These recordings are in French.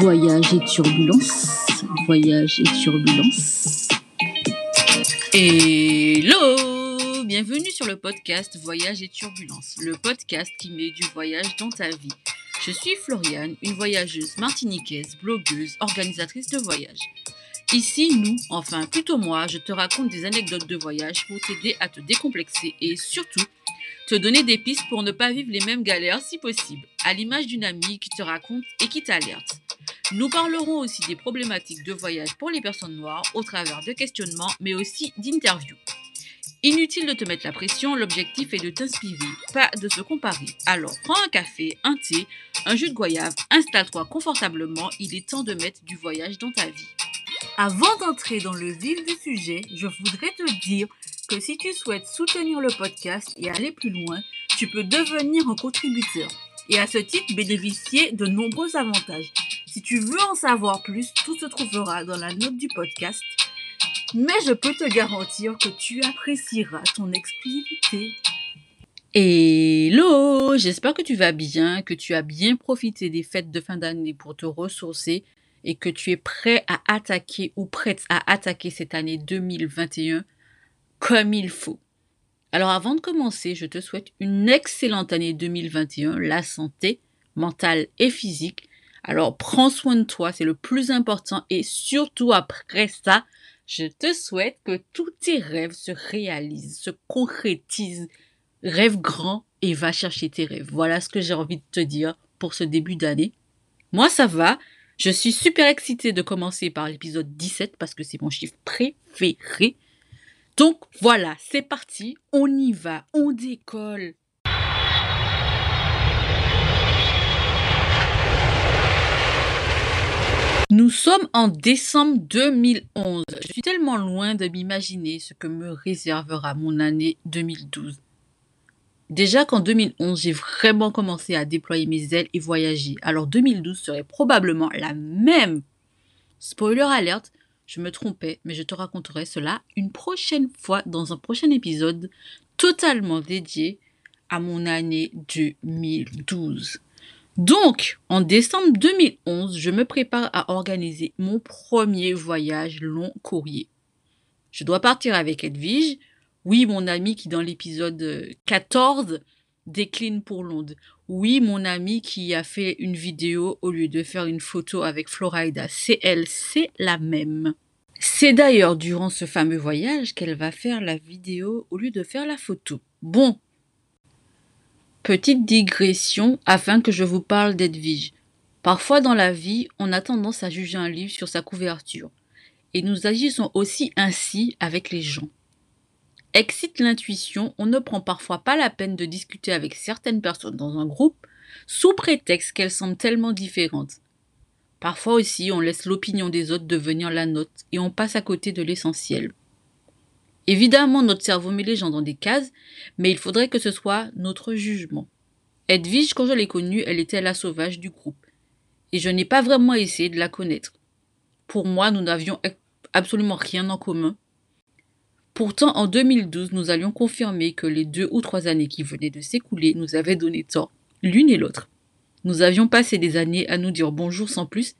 Voyage et turbulence. Voyage et turbulence. Hello Bienvenue sur le podcast Voyage et turbulence, le podcast qui met du voyage dans ta vie. Je suis Floriane, une voyageuse martiniquaise, blogueuse, organisatrice de voyage. Ici, nous, enfin plutôt moi, je te raconte des anecdotes de voyage pour t'aider à te décomplexer et surtout te donner des pistes pour ne pas vivre les mêmes galères si possible, à l'image d'une amie qui te raconte et qui t'alerte. Nous parlerons aussi des problématiques de voyage pour les personnes noires au travers de questionnements mais aussi d'interviews. Inutile de te mettre la pression, l'objectif est de t'inspirer, pas de se comparer. Alors prends un café, un thé, un jus de goyave, installe-toi confortablement, il est temps de mettre du voyage dans ta vie. Avant d'entrer dans le vif du sujet, je voudrais te dire que si tu souhaites soutenir le podcast et aller plus loin, tu peux devenir un contributeur et à ce titre bénéficier de nombreux avantages. Tu veux en savoir plus, tout se trouvera dans la note du podcast. Mais je peux te garantir que tu apprécieras ton exclusivité. Hello, j'espère que tu vas bien, que tu as bien profité des fêtes de fin d'année pour te ressourcer et que tu es prêt à attaquer ou prête à attaquer cette année 2021 comme il faut. Alors avant de commencer, je te souhaite une excellente année 2021, la santé mentale et physique. Alors prends soin de toi, c'est le plus important et surtout après ça, je te souhaite que tous tes rêves se réalisent, se concrétisent. Rêve grand et va chercher tes rêves. Voilà ce que j'ai envie de te dire pour ce début d'année. Moi, ça va. Je suis super excitée de commencer par l'épisode 17 parce que c'est mon chiffre préféré. Donc voilà, c'est parti, on y va, on décolle. Nous sommes en décembre 2011. Je suis tellement loin de m'imaginer ce que me réservera mon année 2012. Déjà qu'en 2011, j'ai vraiment commencé à déployer mes ailes et voyager. Alors 2012 serait probablement la même. Spoiler alerte, je me trompais, mais je te raconterai cela une prochaine fois dans un prochain épisode totalement dédié à mon année 2012. Donc, en décembre 2011, je me prépare à organiser mon premier voyage long courrier. Je dois partir avec Edwige, oui, mon ami qui dans l'épisode 14 décline pour Londres. Oui, mon ami qui a fait une vidéo au lieu de faire une photo avec Florida. C'est elle, c'est la même. C'est d'ailleurs durant ce fameux voyage qu'elle va faire la vidéo au lieu de faire la photo. Bon. Petite digression afin que je vous parle d'Edwige. Parfois dans la vie, on a tendance à juger un livre sur sa couverture. Et nous agissons aussi ainsi avec les gens. Excite l'intuition, on ne prend parfois pas la peine de discuter avec certaines personnes dans un groupe sous prétexte qu'elles semblent tellement différentes. Parfois aussi, on laisse l'opinion des autres devenir la nôtre et on passe à côté de l'essentiel. Évidemment, notre cerveau met les gens dans des cases, mais il faudrait que ce soit notre jugement. Edwige, quand je l'ai connue, elle était la sauvage du groupe. Et je n'ai pas vraiment essayé de la connaître. Pour moi, nous n'avions absolument rien en commun, Pourtant, en 2012, nous allions confirmer que les deux ou trois années qui venaient de s'écouler nous avaient donné tort, l'une et l'autre. Nous avions passé des années à nous dire bonjour sans plus,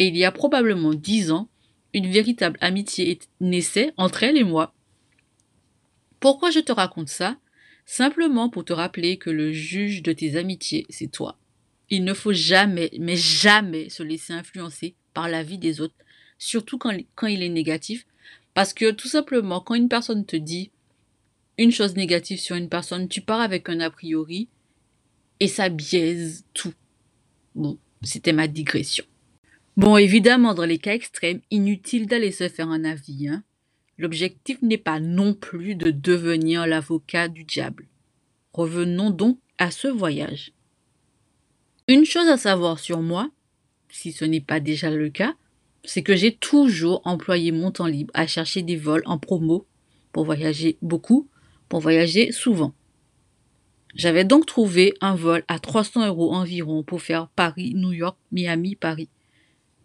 et il y a probablement dix ans, une véritable amitié naissait entre elle et moi. Pourquoi je te raconte ça? Simplement pour te rappeler que le juge de tes amitiés, c'est toi. Il ne faut jamais, mais jamais se laisser influencer par la vie des autres, surtout quand, quand il est négatif, parce que tout simplement, quand une personne te dit une chose négative sur une personne, tu pars avec un a priori et ça biaise tout. Bon, c'était ma digression. Bon, évidemment, dans les cas extrêmes, inutile d'aller se faire un avis. Hein. L'objectif n'est pas non plus de devenir l'avocat du diable. Revenons donc à ce voyage. Une chose à savoir sur moi, si ce n'est pas déjà le cas, c'est que j'ai toujours employé mon temps libre à chercher des vols en promo pour voyager beaucoup, pour voyager souvent. J'avais donc trouvé un vol à 300 euros environ pour faire Paris, New York, Miami, Paris.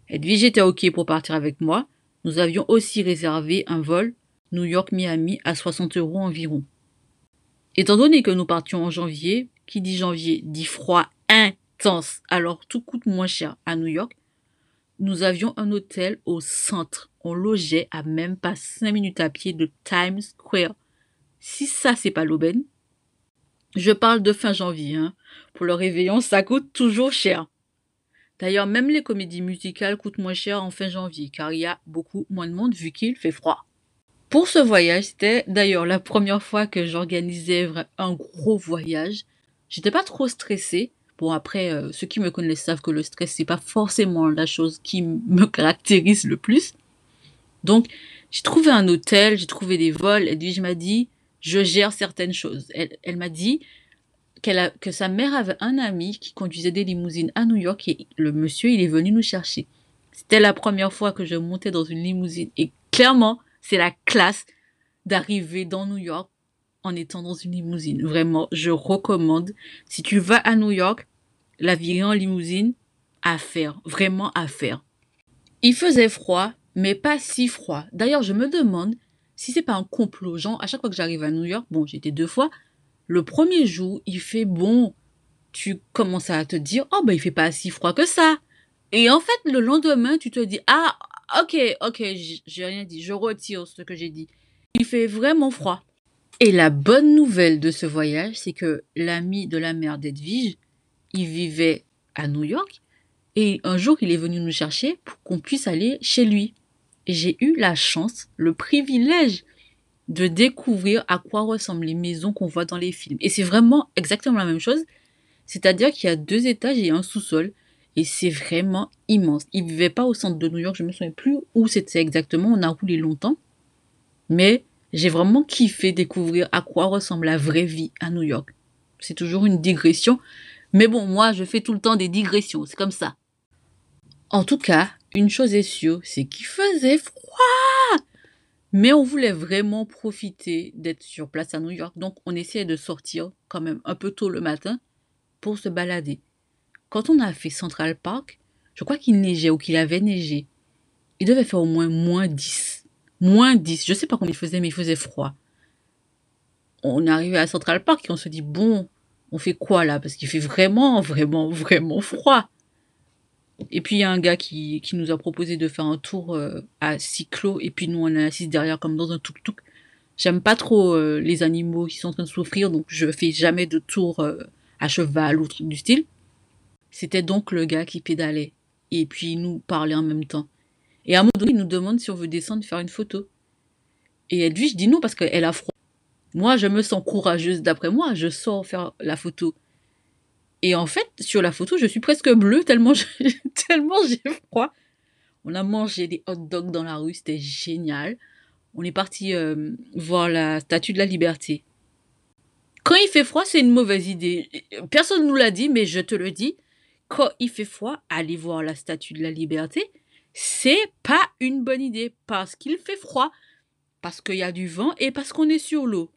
Edwige était OK pour partir avec moi. Nous avions aussi réservé un vol New York, Miami à 60 euros environ. Étant donné que nous partions en janvier, qui dit janvier dit froid intense, alors tout coûte moins cher à New York, nous avions un hôtel au centre. On logeait à même pas 5 minutes à pied de Times Square. Si ça, c'est pas l'aubaine. Je parle de fin janvier. Hein. Pour le réveillon, ça coûte toujours cher. D'ailleurs, même les comédies musicales coûtent moins cher en fin janvier, car il y a beaucoup moins de monde vu qu'il fait froid. Pour ce voyage, c'était d'ailleurs la première fois que j'organisais un gros voyage. J'étais pas trop stressée. Bon, après, euh, ceux qui me connaissent savent que le stress, c'est pas forcément la chose qui me caractérise le plus. Donc, j'ai trouvé un hôtel, j'ai trouvé des vols. Edwige m'a dit, je gère certaines choses. Elle, m'a dit que sa mère avait un ami qui conduisait des limousines à New York et le monsieur, il est venu nous chercher. C'était la première fois que je montais dans une limousine et clairement, c'est la classe d'arriver dans New York en étant dans une limousine. Vraiment, je recommande. Si tu vas à New York, la vie en limousine, à faire. Vraiment à faire. Il faisait froid, mais pas si froid. D'ailleurs, je me demande si c'est pas un complot. Genre, à chaque fois que j'arrive à New York, bon, j'étais deux fois, le premier jour, il fait bon. Tu commences à te dire, oh, ben, il fait pas si froid que ça. Et en fait, le lendemain, tu te dis, ah, Ok, ok, j'ai rien dit. Je retire ce que j'ai dit. Il fait vraiment froid. Et la bonne nouvelle de ce voyage, c'est que l'ami de la mère d'Edwige, il vivait à New York. Et un jour, il est venu nous chercher pour qu'on puisse aller chez lui. J'ai eu la chance, le privilège de découvrir à quoi ressemblent les maisons qu'on voit dans les films. Et c'est vraiment exactement la même chose. C'est-à-dire qu'il y a deux étages et un sous-sol. Et c'est vraiment immense. Il vivait pas au centre de New York, je me souviens plus où c'était exactement. On a roulé longtemps. Mais j'ai vraiment kiffé découvrir à quoi ressemble la vraie vie à New York. C'est toujours une digression. Mais bon, moi, je fais tout le temps des digressions. C'est comme ça. En tout cas, une chose est sûre, c'est qu'il faisait froid. Mais on voulait vraiment profiter d'être sur place à New York. Donc, on essayait de sortir quand même un peu tôt le matin pour se balader. Quand on a fait Central Park, je crois qu'il neigeait ou qu'il avait neigé. Il devait faire au moins moins 10. Moins 10. Je sais pas combien il faisait, mais il faisait froid. On est arrivé à Central Park et on se dit, bon, on fait quoi là? Parce qu'il fait vraiment, vraiment, vraiment froid. Et puis il y a un gars qui, qui, nous a proposé de faire un tour euh, à cyclo et puis nous on est assis derrière comme dans un tuk-tuk. J'aime pas trop euh, les animaux qui sont en train de souffrir donc je fais jamais de tour euh, à cheval ou truc du style. C'était donc le gars qui pédalait. Et puis il nous parlait en même temps. Et à un moment donné, il nous demande si on veut descendre faire une photo. Et Edwige dit non parce qu'elle a froid. Moi, je me sens courageuse d'après moi. Je sors faire la photo. Et en fait, sur la photo, je suis presque bleue tellement j'ai froid. On a mangé des hot dogs dans la rue, c'était génial. On est parti euh, voir la statue de la liberté. Quand il fait froid, c'est une mauvaise idée. Personne ne nous l'a dit, mais je te le dis quand il fait froid, aller voir la statue de la liberté, c'est pas une bonne idée parce qu'il fait froid, parce qu'il y a du vent et parce qu'on est sur l'eau.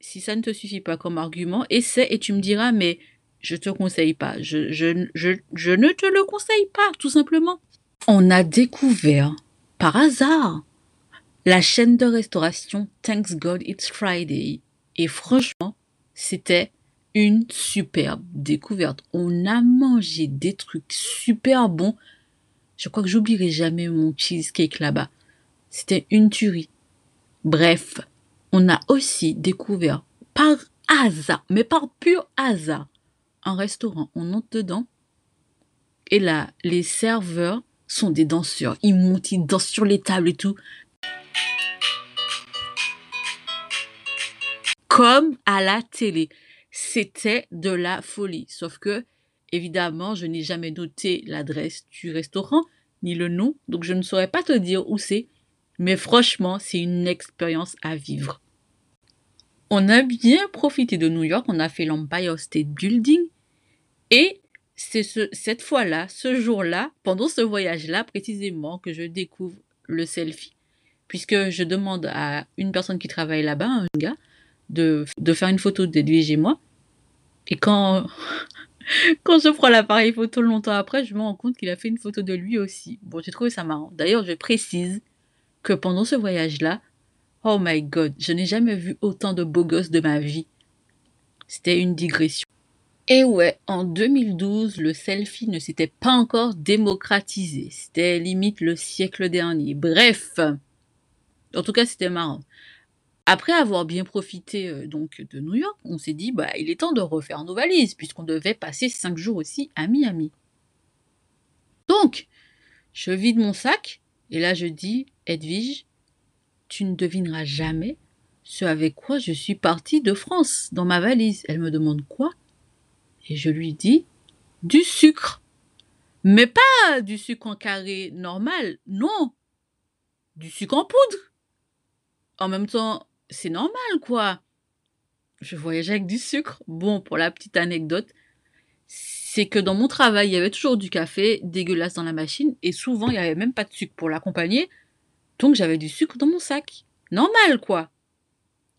Si ça ne te suffit pas comme argument, essaie et tu me diras, mais je te conseille pas. Je, je, je, je ne te le conseille pas, tout simplement. On a découvert, par hasard, la chaîne de restauration Thanks God It's Friday. Et franchement, c'était une superbe découverte. On a mangé des trucs super bons. Je crois que j'oublierai jamais mon cheesecake là-bas. C'était une tuerie. Bref, on a aussi découvert par hasard, mais par pur hasard, un restaurant. On entre dedans et là, les serveurs sont des danseurs. Ils montent, ils dansent sur les tables et tout. Comme à la télé c'était de la folie. Sauf que, évidemment, je n'ai jamais noté l'adresse du restaurant, ni le nom, donc je ne saurais pas te dire où c'est. Mais franchement, c'est une expérience à vivre. On a bien profité de New York, on a fait l'Empire State Building. Et c'est cette fois-là, ce jour-là, pendant ce voyage-là précisément, que je découvre le selfie. Puisque je demande à une personne qui travaille là-bas, un gars, de, faire une photo de lui et moi. Et quand, quand je prends l'appareil photo longtemps après, je me rends compte qu'il a fait une photo de lui aussi. Bon, j'ai trouvé ça marrant. D'ailleurs, je précise que pendant ce voyage-là, oh my god, je n'ai jamais vu autant de beaux gosses de ma vie. C'était une digression. Et ouais, en 2012, le selfie ne s'était pas encore démocratisé. C'était limite le siècle dernier. Bref, en tout cas, c'était marrant. Après avoir bien profité euh, donc de New York, on s'est dit bah il est temps de refaire nos valises puisqu'on devait passer cinq jours aussi à Miami. Donc, je vide mon sac et là je dis Edwige, tu ne devineras jamais ce avec quoi je suis partie de France dans ma valise. Elle me demande quoi? Et je lui dis du sucre. Mais pas du sucre en carré normal, non. Du sucre en poudre. En même temps, c'est normal, quoi. Je voyageais avec du sucre. Bon, pour la petite anecdote, c'est que dans mon travail, il y avait toujours du café dégueulasse dans la machine et souvent, il n'y avait même pas de sucre pour l'accompagner. Donc, j'avais du sucre dans mon sac. Normal, quoi.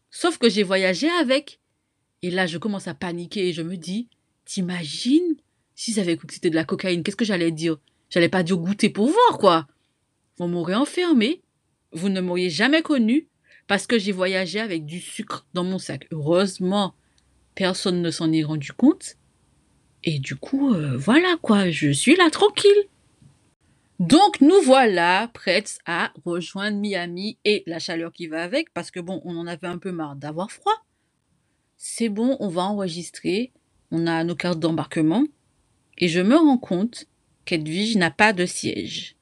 Sauf que j'ai voyagé avec. Et là, je commence à paniquer et je me dis, t'imagines? Si j'avais cru que de la cocaïne, qu'est-ce que j'allais dire? J'allais pas dire goûter pour voir, quoi. Vous m'aurez enfermé, vous ne m'auriez jamais connu, parce que j'ai voyagé avec du sucre dans mon sac. Heureusement, personne ne s'en est rendu compte. Et du coup, euh, voilà quoi, je suis là tranquille. Donc nous voilà prêtes à rejoindre Miami et la chaleur qui va avec, parce que bon, on en avait un peu marre d'avoir froid. C'est bon, on va enregistrer, on a nos cartes d'embarquement, et je me rends compte qu'Edwige n'a pas de siège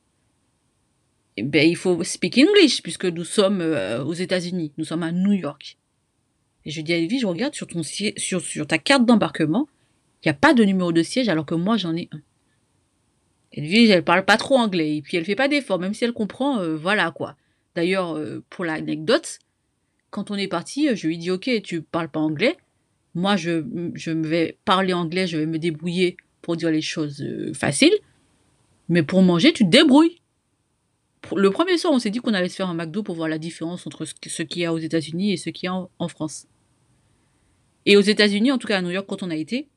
eh ben, il faut speak English puisque nous sommes euh, aux États-Unis, nous sommes à New York. Et je dis à je regarde sur, ton sur, sur ta carte d'embarquement, il n'y a pas de numéro de siège alors que moi j'en ai un. Elvie, elle parle pas trop anglais et puis elle fait pas d'effort, même si elle comprend, euh, voilà quoi. D'ailleurs, euh, pour l'anecdote, quand on est parti, je lui dis ok, tu parles pas anglais, moi je, je vais parler anglais, je vais me débrouiller pour dire les choses faciles, mais pour manger, tu te débrouilles le premier soir, on s'est dit qu'on allait se faire un McDo pour voir la différence entre ce qu'il y a aux États-Unis et ce qu'il y a en, France. Et aux États-Unis, en tout cas à New York, quand on a été,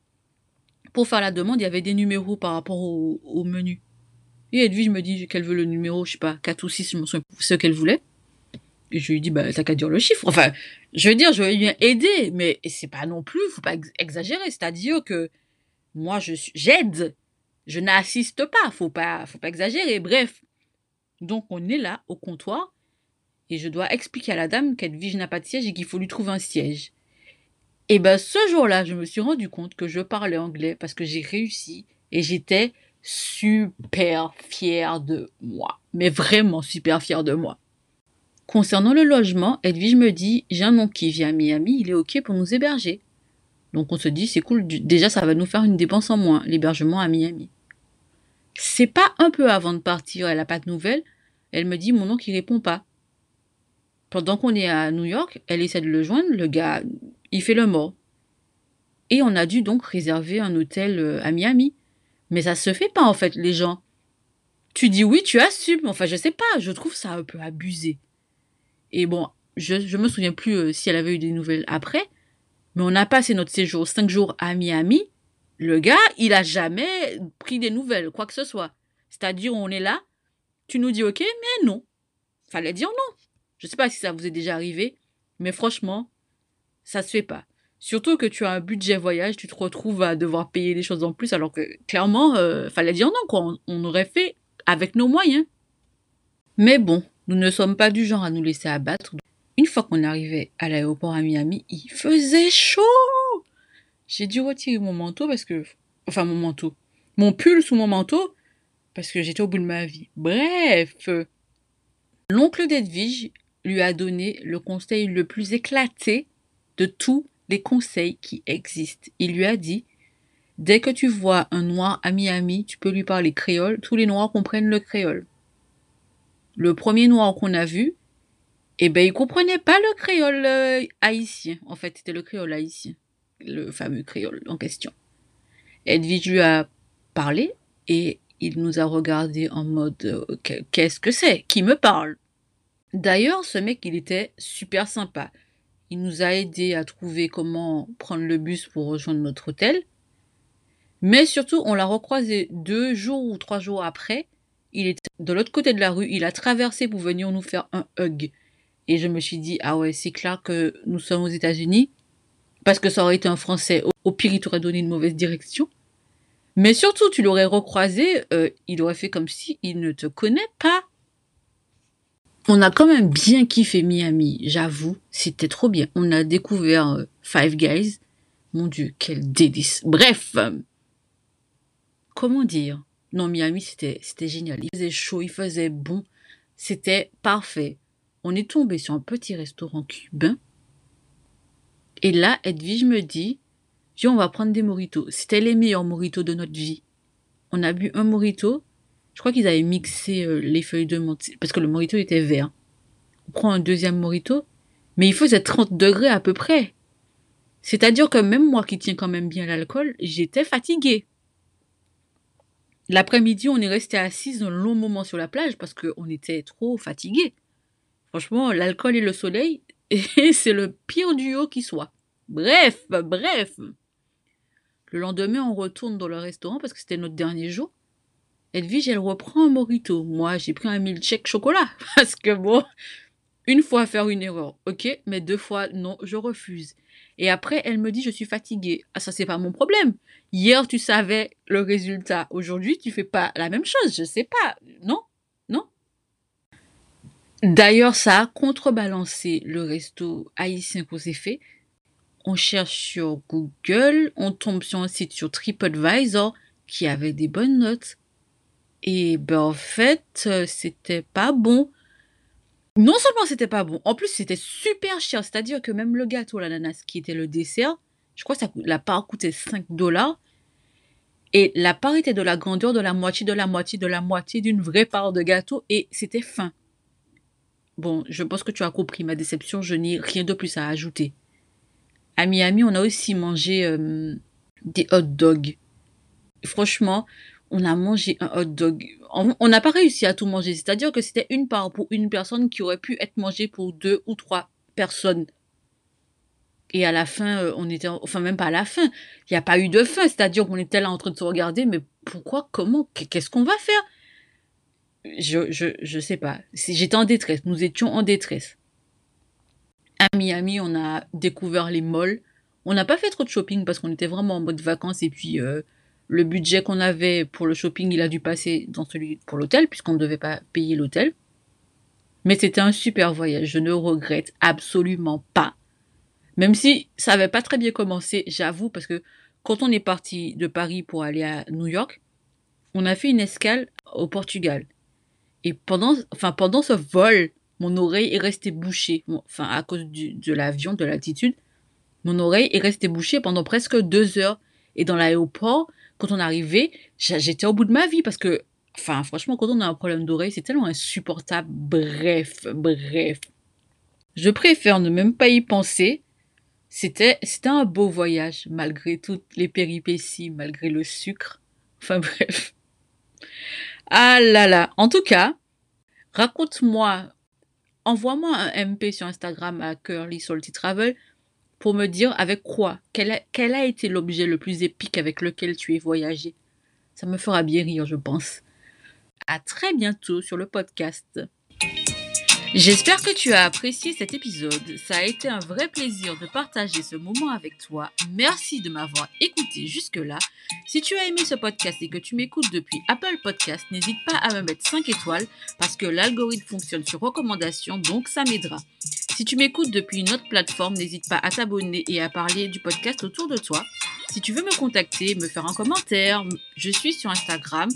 pour faire la demande, il y avait des numéros par rapport au, menu. Et Edwige me dit qu'elle veut le numéro, je sais pas, 4 ou 6, je me souviens ce qu'elle voulait. Je lui dis, bah, t'as qu'à dire le chiffre. Enfin, je veux dire, je vais bien aider, mais c'est pas non plus, faut pas exagérer. C'est-à-dire que moi, je j'aide. Je n'assiste pas, faut pas, faut pas exagérer. Bref, donc on est là au comptoir et je dois expliquer à la dame qu'Edwige n'a pas de siège et qu'il faut lui trouver un siège. Et ben ce jour-là, je me suis rendu compte que je parlais anglais parce que j'ai réussi et j'étais super fière de moi. Mais vraiment super fière de moi. Concernant le logement, Edwige me dit J'ai un oncle qui vient à Miami, il est OK pour nous héberger. Donc on se dit C'est cool, déjà ça va nous faire une dépense en moins, l'hébergement à Miami. C'est pas un peu avant de partir, elle n'a pas de nouvelles. Elle me dit mon oncle il répond pas. Pendant qu'on est à New York, elle essaie de le joindre, le gars, il fait le mort. Et on a dû donc réserver un hôtel euh, à Miami. Mais ça se fait pas en fait, les gens. Tu dis oui, tu assumes. Enfin, je sais pas, je trouve ça un peu abusé. Et bon, je, je me souviens plus euh, si elle avait eu des nouvelles après, mais on a passé notre séjour cinq jours à Miami le gars, il a jamais pris des nouvelles, quoi que ce soit. C'est-à-dire, on est là, tu nous dis OK, mais non. Fallait dire non. Je sais pas si ça vous est déjà arrivé, mais franchement, ça se fait pas. Surtout que tu as un budget voyage, tu te retrouves à devoir payer des choses en plus, alors que clairement, euh, fallait dire non, quoi. On aurait fait avec nos moyens. Mais bon, nous ne sommes pas du genre à nous laisser abattre. Une fois qu'on arrivait à l'aéroport à Miami, il faisait chaud. J'ai dû retirer mon manteau parce que. Enfin, mon manteau. Mon pull sous mon manteau parce que j'étais au bout de ma vie. Bref. L'oncle d'Edwige lui a donné le conseil le plus éclaté de tous les conseils qui existent. Il lui a dit Dès que tu vois un noir à Miami, tu peux lui parler créole. Tous les noirs comprennent le créole. Le premier noir qu'on a vu, eh ben, il comprenait pas le créole euh, haïtien. En fait, c'était le créole haïtien le fameux créole en question. Edwige lui a parlé et il nous a regardé en mode euh, qu'est-ce que c'est? Qui me parle? D'ailleurs, ce mec, il était super sympa. Il nous a aidé à trouver comment prendre le bus pour rejoindre notre hôtel. Mais surtout, on l'a recroisé deux jours ou trois jours après. Il était de l'autre côté de la rue. Il a traversé pour venir nous faire un hug. Et je me suis dit, ah ouais, c'est clair que nous sommes aux États-Unis parce que ça aurait été un Français. Au pire, il t'aurait donné une mauvaise direction. Mais surtout, tu l'aurais recroisé, euh, il aurait fait comme si il ne te connaît pas. On a quand même bien kiffé Miami, j'avoue. C'était trop bien. On a découvert euh, Five Guys. Mon Dieu, quel délice. Bref. comment dire? Non, Miami, c'était, génial. Il faisait chaud, il faisait bon. C'était parfait. On est tombé sur un petit restaurant cubain. Et là, Edwige me dit, on va prendre des moritos. C'était les meilleurs moritos de notre vie. On a bu un morito. Je crois qu'ils avaient mixé euh, les feuilles de menthe. Parce que le morito était vert. On prend un deuxième morito. Mais il faisait 30 degrés à peu près. C'est-à-dire que même moi qui tiens quand même bien l'alcool, j'étais fatiguée. L'après-midi, on est resté assise un long moment sur la plage parce qu'on était trop fatigués. Franchement, l'alcool et le soleil, c'est le pire duo qui soit. Bref, bref. Le lendemain, on retourne dans le restaurant parce que c'était notre dernier jour. Edwige, elle reprend un morito. Moi, j'ai pris un milkshake chocolat. Parce que bon, une fois faire une erreur, ok, mais deux fois, non, je refuse. Et après, elle me dit, je suis fatiguée. Ah, ça, c'est pas mon problème. Hier, tu savais le résultat. Aujourd'hui, tu fais pas la même chose. Je sais pas. Non, non. D'ailleurs, ça a contrebalancé le resto haïtien qu'on s'est fait on cherche sur Google, on tombe sur un site sur TripAdvisor qui avait des bonnes notes. Et ben en fait, euh, c'était pas bon. Non seulement c'était pas bon, en plus c'était super cher. C'est-à-dire que même le gâteau, l'ananas, qui était le dessert, je crois que la part coûtait 5 dollars. Et la part était de la grandeur de la moitié de la moitié de la moitié d'une vraie part de gâteau et c'était fin. Bon, je pense que tu as compris ma déception, je n'ai rien de plus à ajouter. À Miami, on a aussi mangé euh, des hot dogs. Franchement, on a mangé un hot dog. On n'a pas réussi à tout manger. C'est-à-dire que c'était une part pour une personne qui aurait pu être mangée pour deux ou trois personnes. Et à la fin, euh, on était, enfin même pas à la fin, il n'y a pas eu de fin. C'est-à-dire qu'on était là en train de se regarder, mais pourquoi, comment, qu'est-ce qu'on va faire? Je, je, sais pas. J'étais en détresse. Nous étions en détresse. À Miami, on a découvert les malls. On n'a pas fait trop de shopping parce qu'on était vraiment en mode vacances et puis euh, le budget qu'on avait pour le shopping, il a dû passer dans celui pour l'hôtel puisqu'on ne devait pas payer l'hôtel. Mais c'était un super voyage, je ne regrette absolument pas. Même si ça n'avait pas très bien commencé, j'avoue, parce que quand on est parti de Paris pour aller à New York, on a fait une escale au Portugal. Et pendant, enfin, pendant ce vol, mon oreille est restée bouchée. Enfin, à cause de l'avion, de l'altitude, mon oreille est restée bouchée pendant presque deux heures. Et dans l'aéroport, quand on arrivait, j'étais au bout de ma vie parce que, enfin, franchement, quand on a un problème d'oreille, c'est tellement insupportable. Bref, bref. Je préfère ne même pas y penser. C'était, un beau voyage, malgré toutes les péripéties, malgré le sucre. Enfin, bref. Ah là là. En tout cas, raconte-moi envoie-moi un MP sur Instagram à Curly Salty Travel pour me dire avec quoi, quel a, été l'objet le plus épique avec lequel tu es voyagé? Ça me fera bien rire, je pense. À très bientôt sur le podcast. J'espère que tu as apprécié cet épisode. Ça a été un vrai plaisir de partager ce moment avec toi. Merci de m'avoir écouté jusque-là. Si tu as aimé ce podcast et que tu m'écoutes depuis Apple Podcast, n'hésite pas à me mettre 5 étoiles parce que l'algorithme fonctionne sur recommandation, donc ça m'aidera. Si tu m'écoutes depuis une autre plateforme, n'hésite pas à t'abonner et à parler du podcast autour de toi. Si tu veux me contacter, me faire un commentaire, je suis sur Instagram,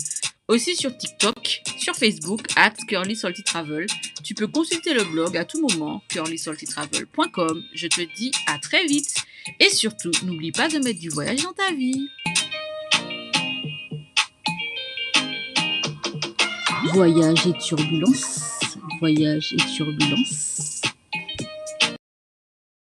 aussi sur TikTok, sur Facebook, at Curly Travel. Tu peux consulter le blog à tout moment, curlysaltytravel.com. Je te dis à très vite. Et surtout, n'oublie pas de mettre du voyage dans ta vie. Voyage et turbulence. Voyage et turbulence.